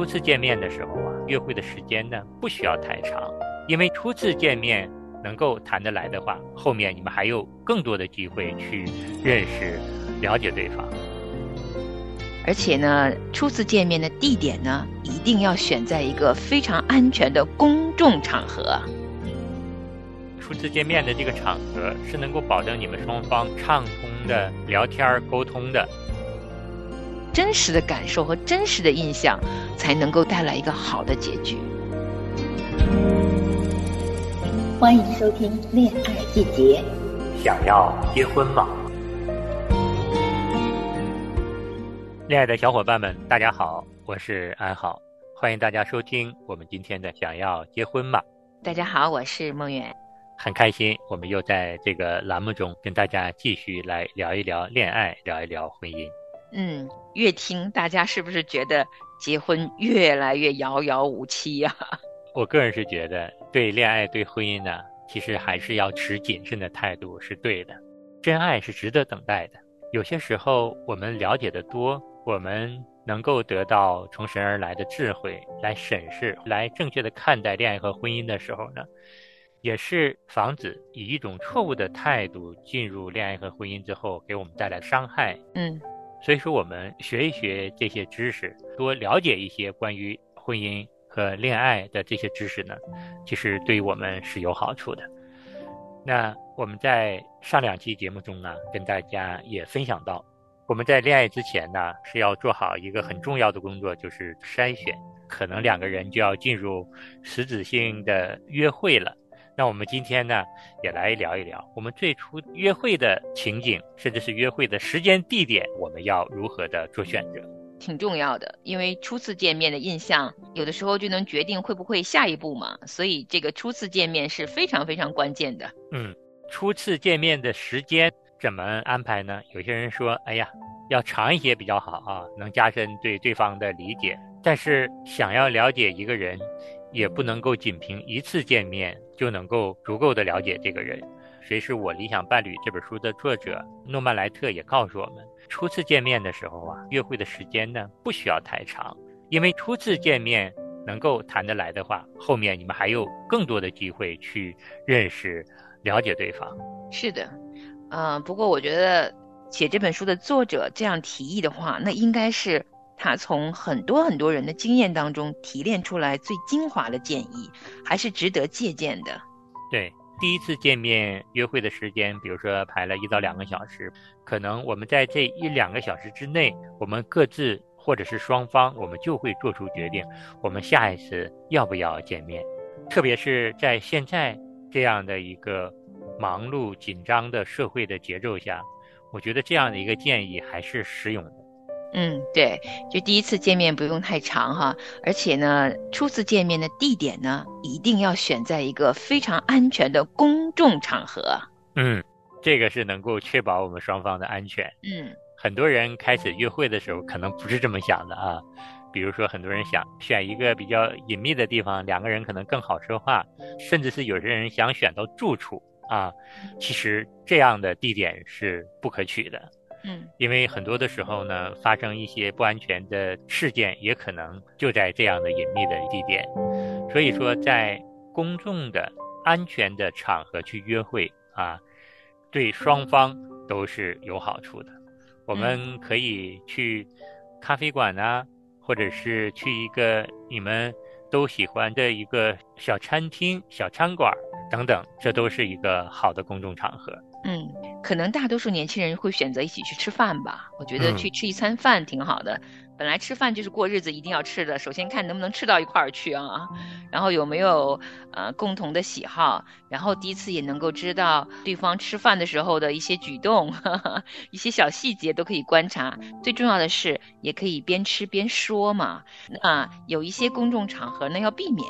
初次见面的时候啊，约会的时间呢不需要太长，因为初次见面能够谈得来的话，后面你们还有更多的机会去认识、了解对方。而且呢，初次见面的地点呢，一定要选在一个非常安全的公众场合。初次见面的这个场合是能够保证你们双方畅通的聊天沟通的。真实的感受和真实的印象，才能够带来一个好的结局。欢迎收听《恋爱季节》。想要结婚吗？恋爱的小伙伴们，大家好，我是安好，欢迎大家收听我们今天的《想要结婚吗》。大家好，我是梦远，很开心，我们又在这个栏目中跟大家继续来聊一聊恋爱，聊一聊婚姻。嗯，越听大家是不是觉得结婚越来越遥遥无期呀？我个人是觉得，对恋爱、对婚姻呢，其实还是要持谨慎的态度是对的。真爱是值得等待的。有些时候，我们了解的多。我们能够得到从神而来的智慧，来审视、来正确的看待恋爱和婚姻的时候呢，也是防止以一种错误的态度进入恋爱和婚姻之后给我们带来伤害。嗯，所以说我们学一学这些知识，多了解一些关于婚姻和恋爱的这些知识呢，其实对我们是有好处的。那我们在上两期节目中呢，跟大家也分享到。我们在恋爱之前呢，是要做好一个很重要的工作，就是筛选。可能两个人就要进入实质性的约会了。那我们今天呢，也来聊一聊我们最初约会的情景，甚至是约会的时间、地点，我们要如何的做选择？挺重要的，因为初次见面的印象，有的时候就能决定会不会下一步嘛。所以这个初次见面是非常非常关键的。嗯，初次见面的时间。怎么安排呢？有些人说：“哎呀，要长一些比较好啊，能加深对对方的理解。”但是想要了解一个人，也不能够仅凭一次见面就能够足够的了解这个人。《谁是我理想伴侣》这本书的作者诺曼莱特也告诉我们，初次见面的时候啊，约会的时间呢不需要太长，因为初次见面能够谈得来的话，后面你们还有更多的机会去认识、了解对方。是的。嗯，不过我觉得写这本书的作者这样提议的话，那应该是他从很多很多人的经验当中提炼出来最精华的建议，还是值得借鉴的。对，第一次见面约会的时间，比如说排了一到两个小时，可能我们在这一两个小时之内，我们各自或者是双方，我们就会做出决定，我们下一次要不要见面。特别是在现在这样的一个。忙碌紧张的社会的节奏下，我觉得这样的一个建议还是实用的。嗯，对，就第一次见面不用太长哈，而且呢，初次见面的地点呢，一定要选在一个非常安全的公众场合。嗯，这个是能够确保我们双方的安全。嗯，很多人开始约会的时候可能不是这么想的啊，比如说很多人想选一个比较隐秘的地方，两个人可能更好说话，甚至是有些人想选到住处。啊，其实这样的地点是不可取的，嗯，因为很多的时候呢，发生一些不安全的事件，也可能就在这样的隐秘的地点。所以说，在公众的安全的场合去约会啊，对双方都是有好处的。我们可以去咖啡馆啊，或者是去一个你们都喜欢的一个小餐厅、小餐馆。等等，这都是一个好的公众场合。嗯，可能大多数年轻人会选择一起去吃饭吧。我觉得去吃一餐饭挺好的。本来吃饭就是过日子一定要吃的，首先看能不能吃到一块儿去啊，然后有没有呃共同的喜好，然后第一次也能够知道对方吃饭的时候的一些举动，一些小细节都可以观察。最重要的是，也可以边吃边说嘛。那有一些公众场合呢要避免。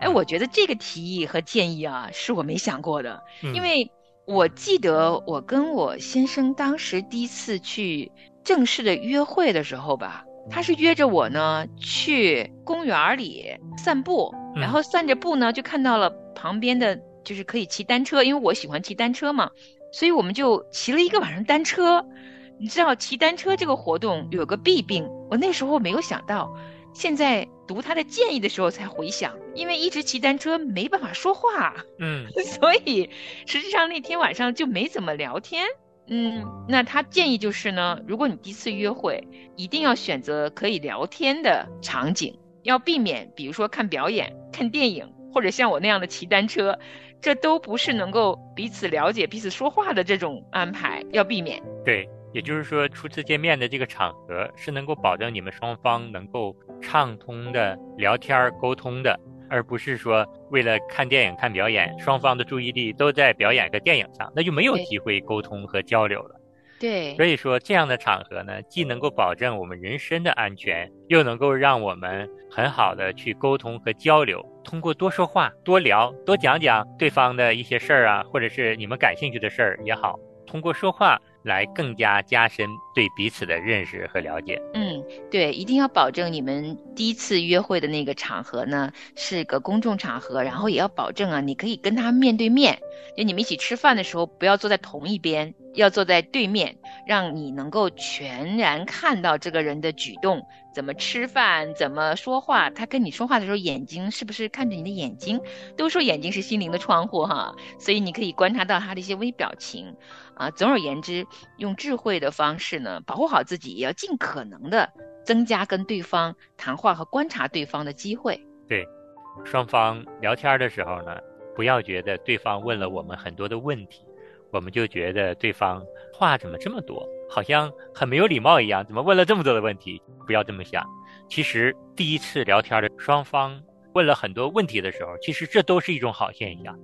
哎，我觉得这个提议和建议啊，是我没想过的。因为我记得我跟我先生当时第一次去正式的约会的时候吧，他是约着我呢去公园里散步，然后散着步呢就看到了旁边的就是可以骑单车，因为我喜欢骑单车嘛，所以我们就骑了一个晚上单车。你知道骑单车这个活动有个弊病，我那时候没有想到。现在读他的建议的时候才回想，因为一直骑单车没办法说话，嗯，所以实际上那天晚上就没怎么聊天。嗯，那他建议就是呢，如果你第一次约会，一定要选择可以聊天的场景，要避免比如说看表演、看电影，或者像我那样的骑单车，这都不是能够彼此了解、彼此说话的这种安排，要避免。对。也就是说，初次见面的这个场合是能够保证你们双方能够畅通的聊天沟通的，而不是说为了看电影、看表演，双方的注意力都在表演和电影上，那就没有机会沟通和交流了。对，所以说这样的场合呢，既能够保证我们人身的安全，又能够让我们很好的去沟通和交流。通过多说话、多聊、多讲讲对方的一些事儿啊，或者是你们感兴趣的事儿也好，通过说话。来更加加深对彼此的认识和了解。嗯，对，一定要保证你们第一次约会的那个场合呢是个公众场合，然后也要保证啊，你可以跟他面对面，就你们一起吃饭的时候不要坐在同一边，要坐在对面，让你能够全然看到这个人的举动，怎么吃饭，怎么说话，他跟你说话的时候眼睛是不是看着你的眼睛？都说眼睛是心灵的窗户哈，所以你可以观察到他的一些微表情。啊，总而言之，用智慧的方式呢，保护好自己，也要尽可能的增加跟对方谈话和观察对方的机会。对，双方聊天的时候呢，不要觉得对方问了我们很多的问题，我们就觉得对方话怎么这么多，好像很没有礼貌一样，怎么问了这么多的问题？不要这么想。其实第一次聊天的双方问了很多问题的时候，其实这都是一种好现象，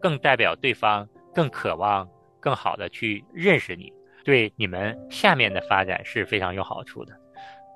更代表对方更渴望。更好的去认识你，对你们下面的发展是非常有好处的。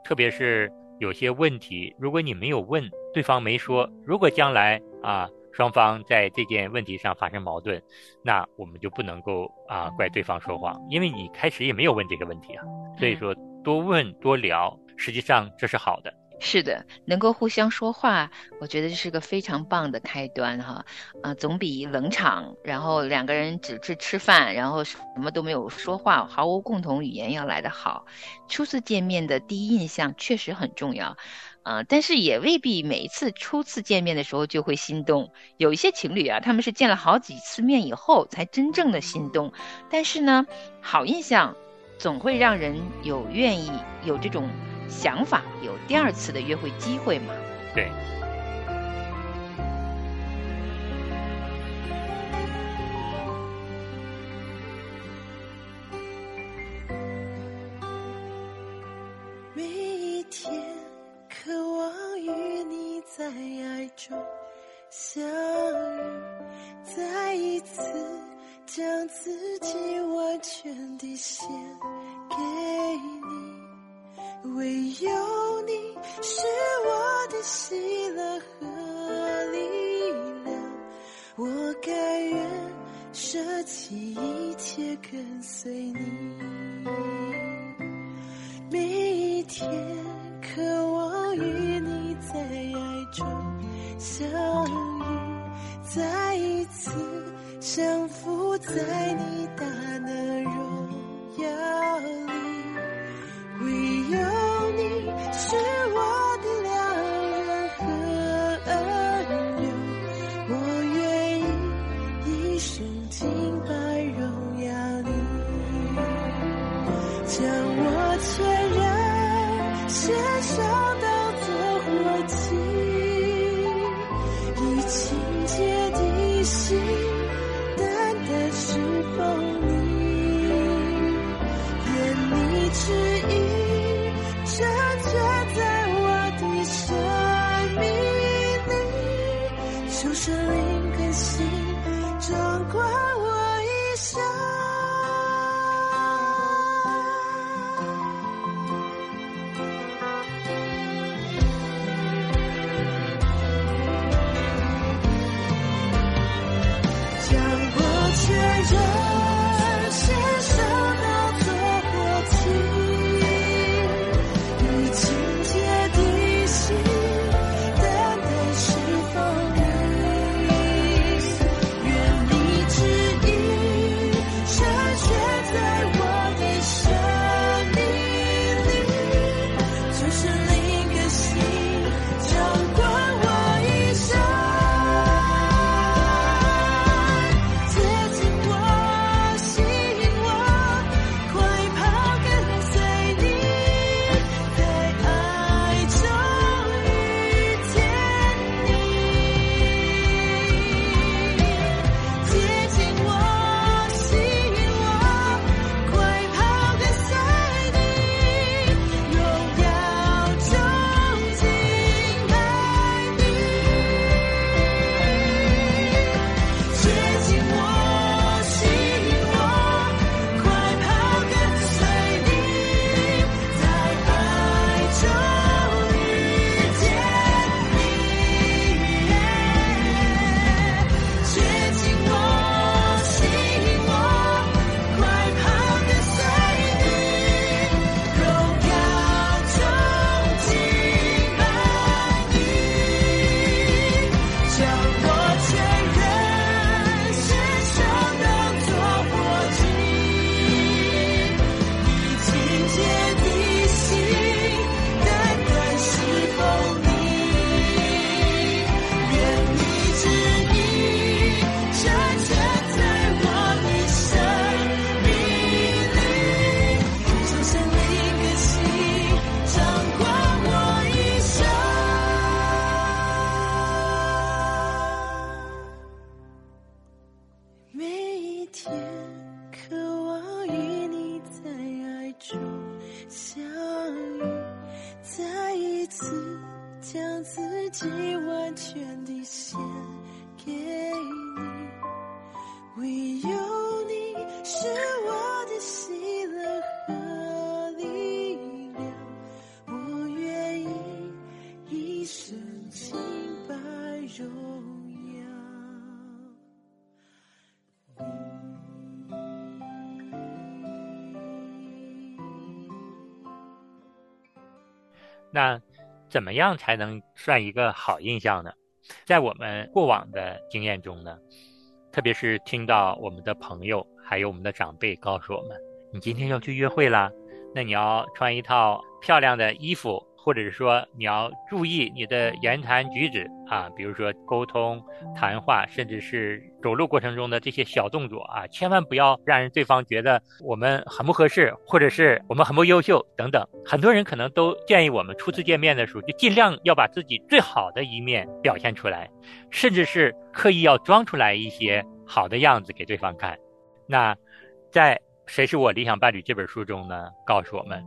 特别是有些问题，如果你没有问，对方没说，如果将来啊双方在这件问题上发生矛盾，那我们就不能够啊怪对方说谎，因为你开始也没有问这个问题啊。所以说多问多聊，实际上这是好的。是的，能够互相说话，我觉得这是个非常棒的开端哈，啊，总比冷场，然后两个人只是吃饭，然后什么都没有说话，毫无共同语言要来的好。初次见面的第一印象确实很重要，啊，但是也未必每一次初次见面的时候就会心动。有一些情侣啊，他们是见了好几次面以后才真正的心动，但是呢，好印象总会让人有愿意有这种。想法有第二次的约会机会嘛？对。在爱中相遇，再一次将自己完全地献给你。唯有你是我的喜乐和力量，我甘愿舍弃一切跟随你。每一天降服在你大是我的喜乐和力量，我愿意一生清白荣耀。那怎么样才能算一个好印象呢？在我们过往的经验中呢，特别是听到我们的朋友还有我们的长辈告诉我们，你今天要去约会啦，那你要穿一套漂亮的衣服，或者是说你要注意你的言谈举止啊，比如说沟通、谈话，甚至是走路过程中的这些小动作啊，千万不要让人对方觉得我们很不合适，或者是我们很不优秀等等。很多人可能都建议我们初次见面的时候，就尽量要把自己最好的一面表现出来，甚至是刻意要装出来一些好的样子给对方看。那在《谁是我理想伴侣》这本书中呢，告诉我们，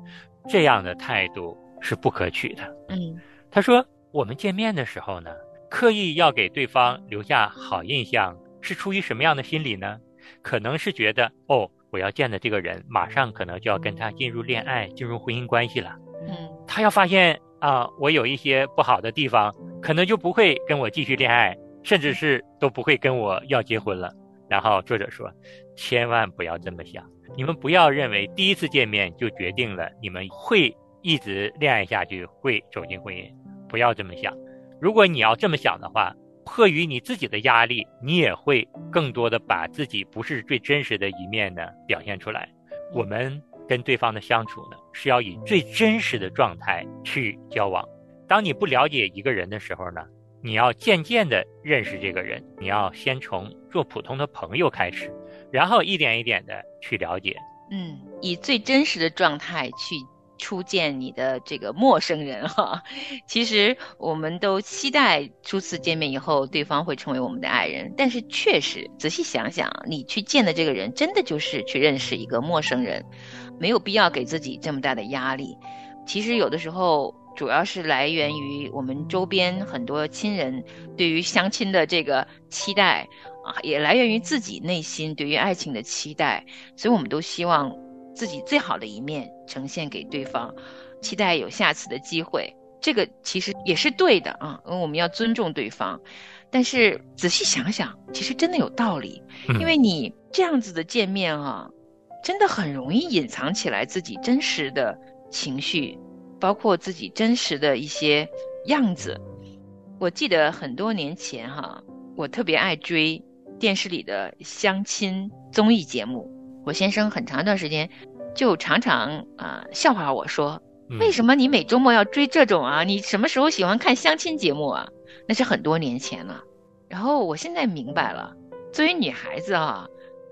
这样的态度是不可取的。嗯他说，我们见面的时候呢，刻意要给对方留下好印象，是出于什么样的心理呢？可能是觉得，哦，我要见的这个人，马上可能就要跟他进入恋爱、进入婚姻关系了。嗯他要发现啊、我有一些不好的地方，可能就不会跟我继续恋爱，甚至是都不会跟我要结婚了。然后作者说，千万不要这么想，你们不要认为第一次见面就决定了你们会一直恋爱下去，会走进婚姻，不要这么想。如果你要这么想的话，迫于你自己的压力，你也会更多的把自己不是最真实的一面呢表现出来。我们跟对方的相处呢，是要以最真实的状态去交往。当你不了解一个人的时候呢，你要渐渐的认识这个人，你要先从做普通的朋友开始，然后一点一点的去了解。嗯，以最真实的状态去初见你的这个陌生人哈。其实我们都期待初次见面以后，对方会成为我们的爱人，但是确实仔细想想，你去见的这个人，真的就是去认识一个陌生人，没有必要给自己这么大的压力。其实有的时候。主要是来源于我们周边很多亲人对于相亲的这个期待啊，也来源于自己内心对于爱情的期待，所以我们都希望自己最好的一面呈现给对方，期待有下次的机会。这个其实也是对的啊，因为我们要尊重对方。但是仔细想想，其实真的有道理，因为你这样子的见面啊，真的很容易隐藏起来自己真实的情绪。包括自己真实的一些样子，我记得很多年前哈，我特别爱追电视里的相亲综艺节目。我先生很长一段时间就常常啊、呃、笑话我说：“为什么你每周末要追这种啊？你什么时候喜欢看相亲节目啊？”那是很多年前了。然后我现在明白了，作为女孩子啊，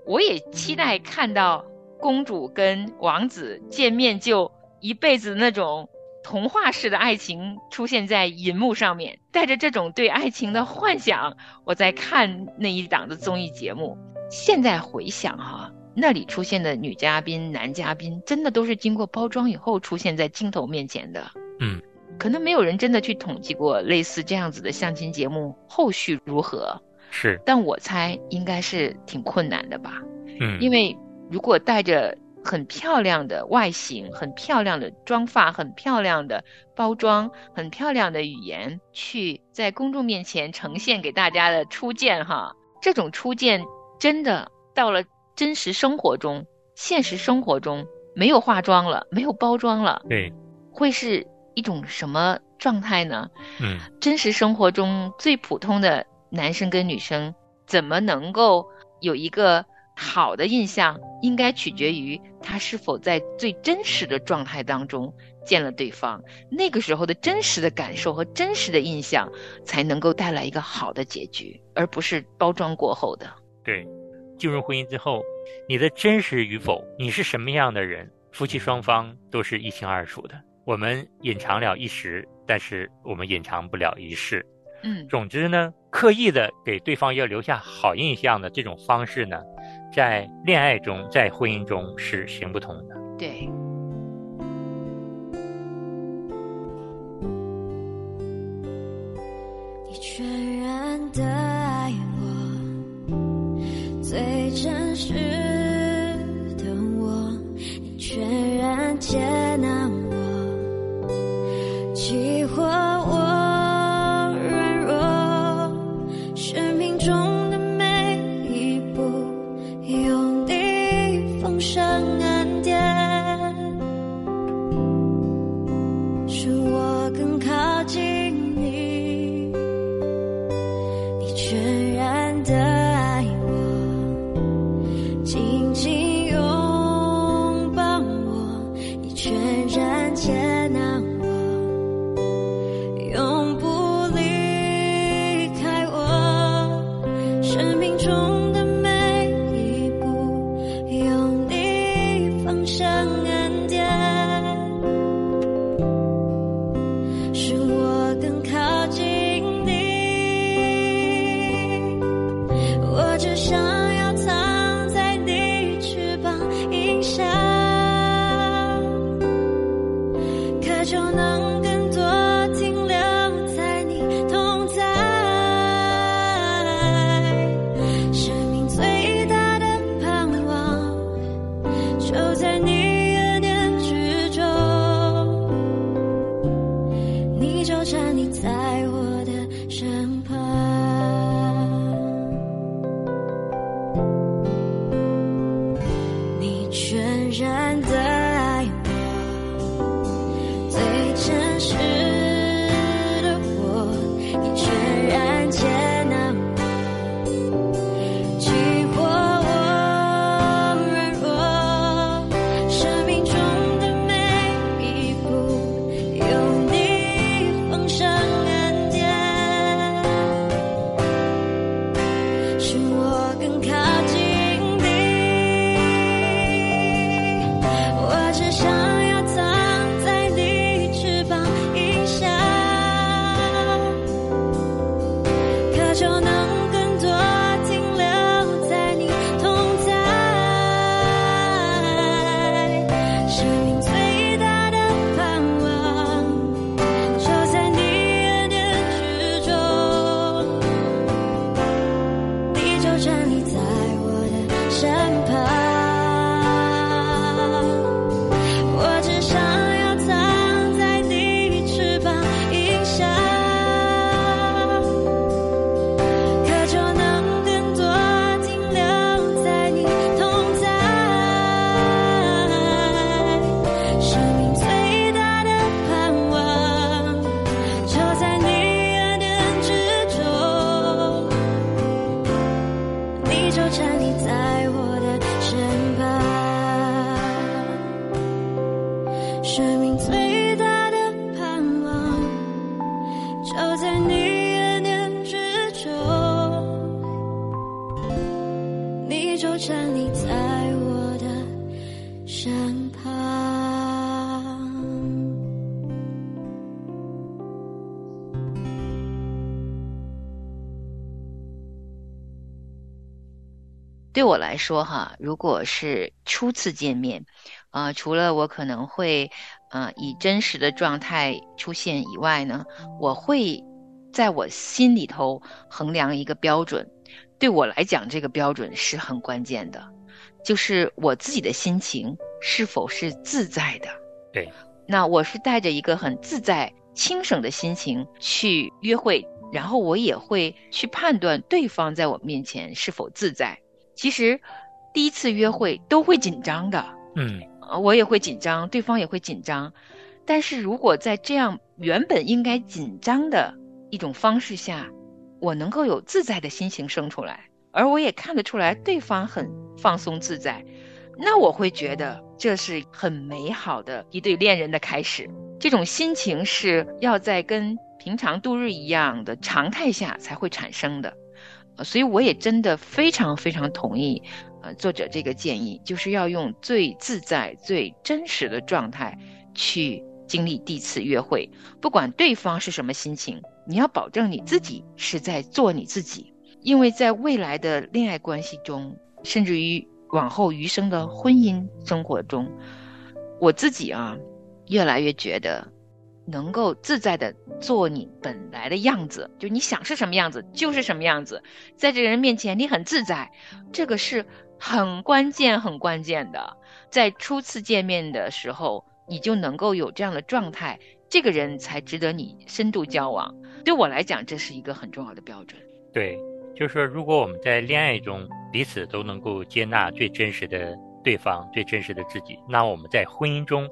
我也期待看到公主跟王子见面就一辈子那种。童话式的爱情出现在银幕上面，带着这种对爱情的幻想，我在看那一档的综艺节目。现在回想哈，那里出现的女嘉宾、男嘉宾，真的都是经过包装以后出现在镜头面前的。嗯，可能没有人真的去统计过类似这样子的相亲节目后续如何。是，但我猜应该是挺困难的吧。嗯，因为如果带着。很漂亮的外形，很漂亮的妆发，很漂亮的包装，很漂亮的语言，去在公众面前呈现给大家的初见哈，这种初见真的到了真实生活中，现实生活中没有化妆了，没有包装了，对，会是一种什么状态呢？嗯，真实生活中最普通的男生跟女生，怎么能够有一个？好的印象应该取决于他是否在最真实的状态当中见了对方，那个时候的真实的感受和真实的印象，才能够带来一个好的结局，而不是包装过后的。对，进入婚姻之后，你的真实与否，你是什么样的人，夫妻双方都是一清二楚的。我们隐藏了一时，但是我们隐藏不了一世。嗯，总之呢，刻意的给对方要留下好印象的这种方式呢。在恋爱中在婚姻中是行不通的。对。你全然的爱我最真实身旁。对我来说，哈，如果是初次见面，啊、除了我可能会，呃，以真实的状态出现以外呢，我会在我心里头衡量一个标准。对我来讲，这个标准是很关键的，就是我自己的心情是否是自在的。对，那我是带着一个很自在、轻省的心情去约会，然后我也会去判断对方在我面前是否自在。其实，第一次约会都会紧张的，嗯呃我也会紧张，对方也会紧张。但是如果在这样原本应该紧张的一种方式下，我能够有自在的心情生出来，而我也看得出来对方很放松自在，那我会觉得这是很美好的一对恋人的开始。这种心情是要在跟平常度日一样的常态下才会产生的。呃所以我也真的非常非常同意，呃，作者这个建议，就是要用最自在、最真实的状态去经历第一次约会，不管对方是什么心情，你要保证你自己是在做你自己，因为在未来的恋爱关系中，甚至于往后余生的婚姻生活中，我自己啊，越来越觉得，能够自在的做你本来的样子，就你想是什么样子就是什么样子，在这个人面前你很自在，这个是很关键很关键的。在初次见面的时候，你就能够有这样的状态，这个人才值得你深度交往。对我来讲，这是一个很重要的标准。对，就是说，如果我们在恋爱中彼此都能够接纳最真实的对方、最真实的自己，那我们在婚姻中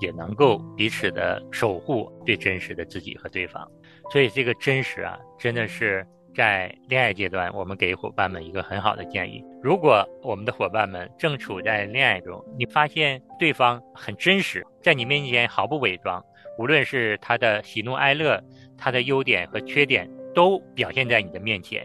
也能够彼此的守护最真实的自己和对方。所以，这个真实啊，真的是在恋爱阶段，我们给伙伴们一个很好的建议。如果我们的伙伴们正处在恋爱中，你发现对方很真实，在你面前毫不伪装，无论是他的喜怒哀乐。他的优点和缺点都表现在你的面前，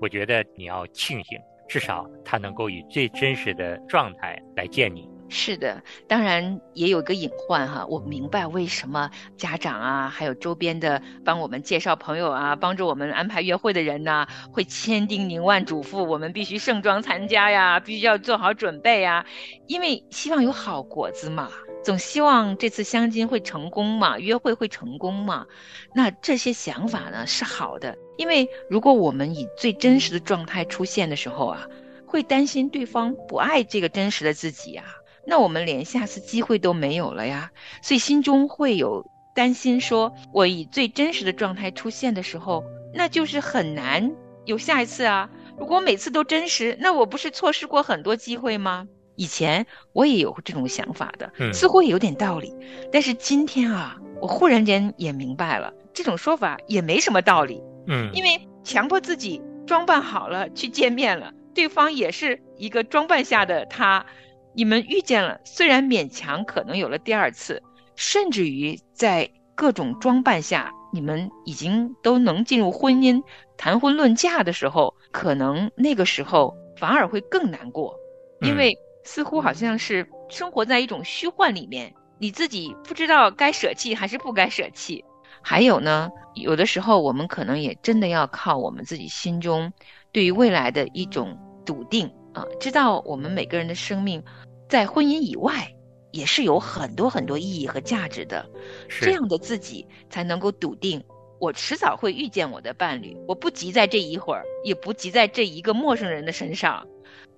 我觉得你要庆幸，至少他能够以最真实的状态来见你。是的，当然也有个隐患哈，我明白为什么家长啊，还有周边的帮我们介绍朋友啊，帮助我们安排约会的人呢，会千叮咛万嘱咐，我们必须盛装参加呀，必须要做好准备呀，因为希望有好果子嘛。总希望这次相亲会成功嘛，约会会成功嘛？那这些想法呢是好的，因为如果我们以最真实的状态出现的时候啊，会担心对方不爱这个真实的自己呀，那我们连下次机会都没有了呀。所以心中会有担心，说我以最真实的状态出现的时候，那就是很难有下一次啊。如果每次都真实，那我不是错失过很多机会吗？以前我也有这种想法的，似乎也有点道理。但是今天啊，我忽然间也明白了，这种说法也没什么道理。嗯，因为强迫自己装扮好了去见面了，对方也是一个装扮下的他，你们遇见了，虽然勉强可能有了第二次，甚至于在各种装扮下，你们已经都能进入婚姻、谈婚论嫁的时候，可能那个时候反而会更难过，因为。似乎好像是生活在一种虚幻里面，你自己不知道该舍弃还是不该舍弃。还有呢，有的时候我们可能也真的要靠我们自己心中对于未来的一种笃定啊，知道我们每个人的生命在婚姻以外也是有很多很多意义和价值的。这样的自己才能够笃定，我迟早会遇见我的伴侣，我不急在这一会儿，也不急在这一个陌生人的身上。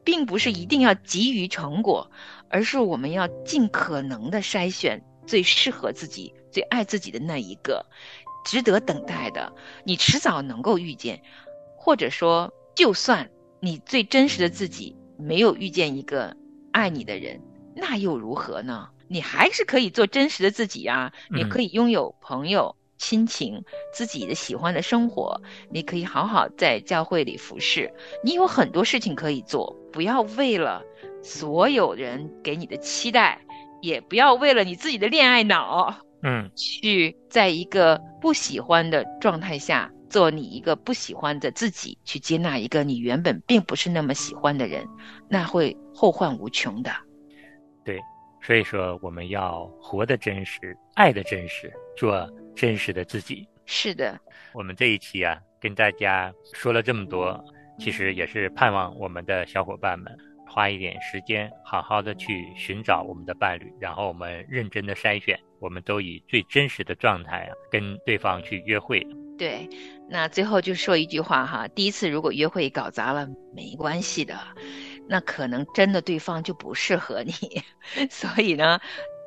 并不是一定要急于成果，而是我们要尽可能的筛选最适合自己、最爱自己的那一个，值得等待的，你迟早能够遇见。或者说，就算你最真实的自己没有遇见一个爱你的人，那又如何呢？你还是可以做真实的自己呀，你可以拥有朋友。亲情，自己的喜欢的生活，你可以好好在教会里服侍。你有很多事情可以做，不要为了所有人给你的期待，也不要为了你自己的恋爱脑，嗯，去在一个不喜欢的状态下做你一个不喜欢的自己，去接纳一个你原本并不是那么喜欢的人，那会后患无穷的。对，所以说我们要活的真实，爱的真实，做。真实的自己是的，我们这一期啊，跟大家说了这么多，其实也是盼望我们的小伙伴们花一点时间，好好的去寻找我们的伴侣，然后我们认真的筛选，我们都以最真实的状态啊，跟对方去约会。对，那最后就说一句话哈，第一次如果约会搞砸了，没关系的，那可能真的对方就不适合你，所以呢。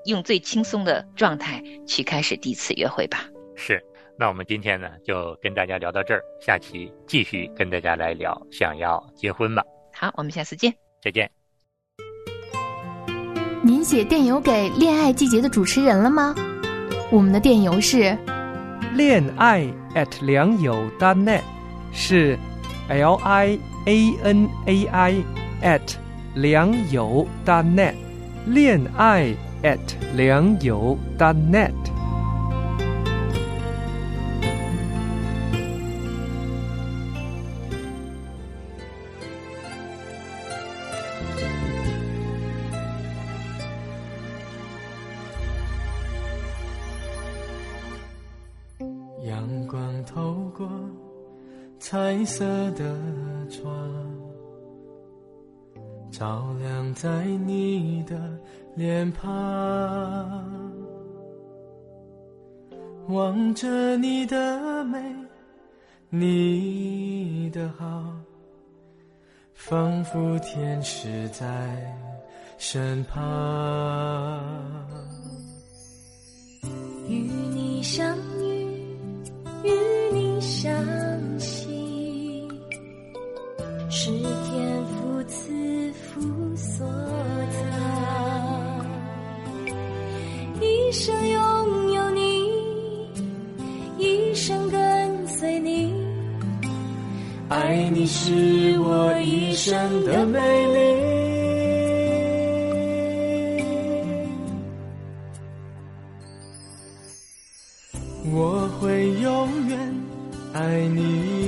用最轻松的状态去开始第一次约会吧。是，那我们今天呢就跟大家聊到这儿，下期继续跟大家来聊想要结婚吧。好，我们下次见，再见。您写电邮给《恋爱季节》的主持人了吗？我们的电邮是恋爱 at 良友 .net，是 L I A N A I at 良友 .net，恋爱。at 良友 .net。彩色的窗。照亮在你的脸庞，望着你的美，你的好，仿佛天使在身旁。与你相遇，与你相是天父赐福所造。一生拥有你，一生跟随你，爱你是我一生的美丽。我会永远爱你，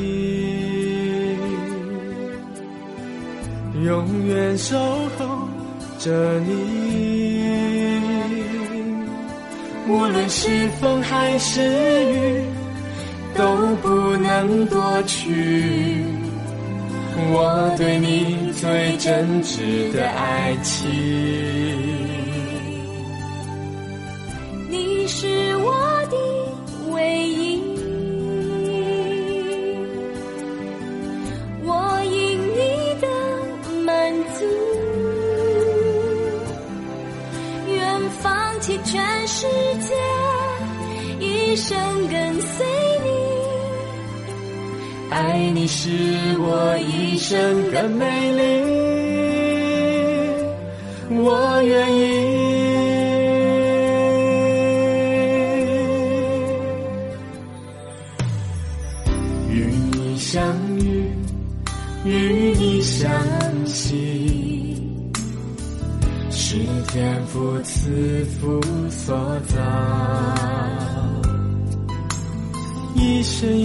永远守候着你。无论是风还是雨，都不能夺去我对你最真挚的爱情。跟随你。爱你是我一生的美丽，我愿意。与你相遇，与你相惜，是天父赐福所造。一生